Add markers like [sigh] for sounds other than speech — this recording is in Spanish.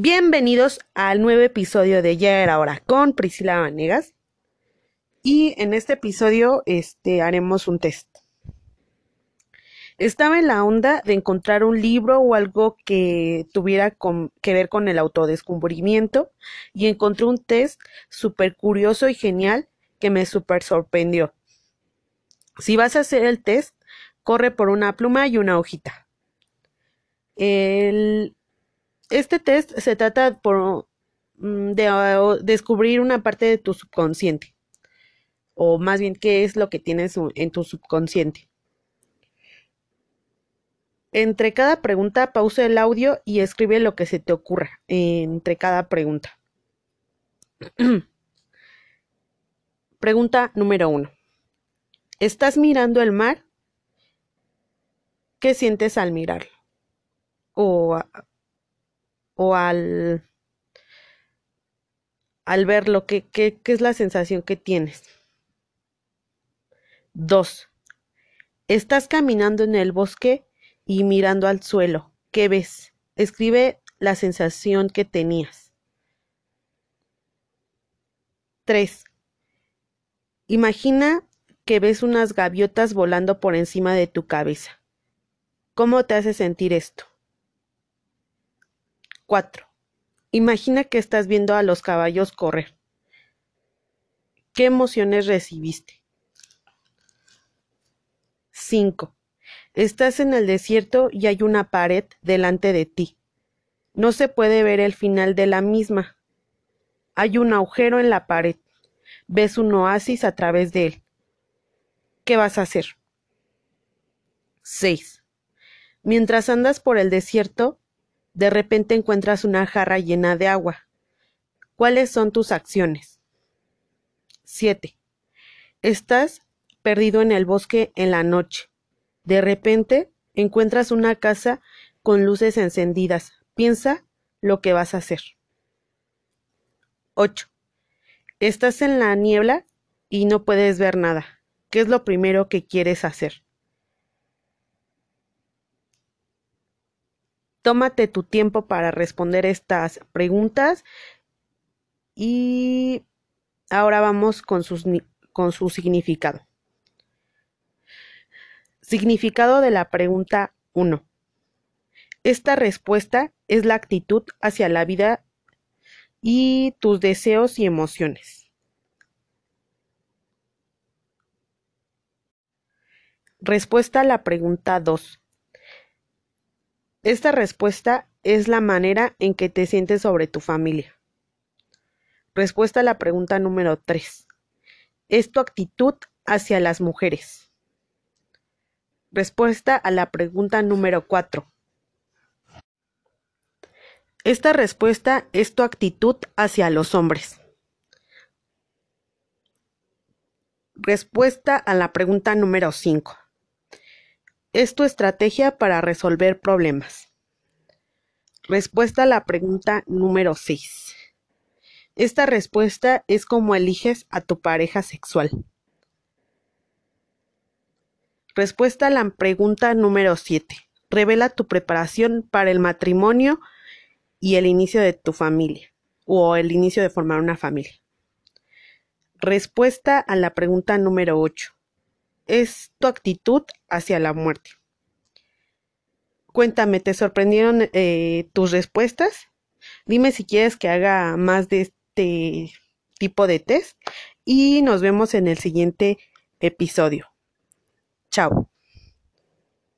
Bienvenidos al nuevo episodio de Ya era hora con Priscila Vanegas. Y en este episodio este, haremos un test. Estaba en la onda de encontrar un libro o algo que tuviera que ver con el autodescubrimiento y encontré un test súper curioso y genial que me súper sorprendió. Si vas a hacer el test, corre por una pluma y una hojita. El, este test se trata mm, de uh, descubrir una parte de tu subconsciente, o más bien qué es lo que tienes en tu subconsciente. Entre cada pregunta, pausa el audio y escribe lo que se te ocurra entre cada pregunta. [clears throat] pregunta número uno. ¿Estás mirando el mar? ¿Qué sientes al mirarlo? O, o al, al verlo, ¿qué, qué, qué es la sensación que tienes? Dos. Estás caminando en el bosque y mirando al suelo. ¿Qué ves? Escribe la sensación que tenías. 3. Imagina que ves unas gaviotas volando por encima de tu cabeza. ¿Cómo te hace sentir esto? 4. Imagina que estás viendo a los caballos correr. ¿Qué emociones recibiste? 5. Estás en el desierto y hay una pared delante de ti. No se puede ver el final de la misma. Hay un agujero en la pared. Ves un oasis a través de él. ¿Qué vas a hacer? 6. Mientras andas por el desierto, de repente encuentras una jarra llena de agua. ¿Cuáles son tus acciones? 7. Estás perdido en el bosque en la noche. De repente encuentras una casa con luces encendidas. Piensa lo que vas a hacer. 8. Estás en la niebla y no puedes ver nada. ¿Qué es lo primero que quieres hacer? Tómate tu tiempo para responder estas preguntas y ahora vamos con, con su significado. Significado de la pregunta 1. Esta respuesta es la actitud hacia la vida y tus deseos y emociones. Respuesta a la pregunta 2. Esta respuesta es la manera en que te sientes sobre tu familia. Respuesta a la pregunta número 3. Es tu actitud hacia las mujeres. Respuesta a la pregunta número 4. Esta respuesta es tu actitud hacia los hombres. Respuesta a la pregunta número 5. Es tu estrategia para resolver problemas. Respuesta a la pregunta número 6. Esta respuesta es como eliges a tu pareja sexual. Respuesta a la pregunta número 7. Revela tu preparación para el matrimonio y el inicio de tu familia o el inicio de formar una familia. Respuesta a la pregunta número 8. Es tu actitud hacia la muerte. Cuéntame, ¿te sorprendieron eh, tus respuestas? Dime si quieres que haga más de este tipo de test y nos vemos en el siguiente episodio. Chao.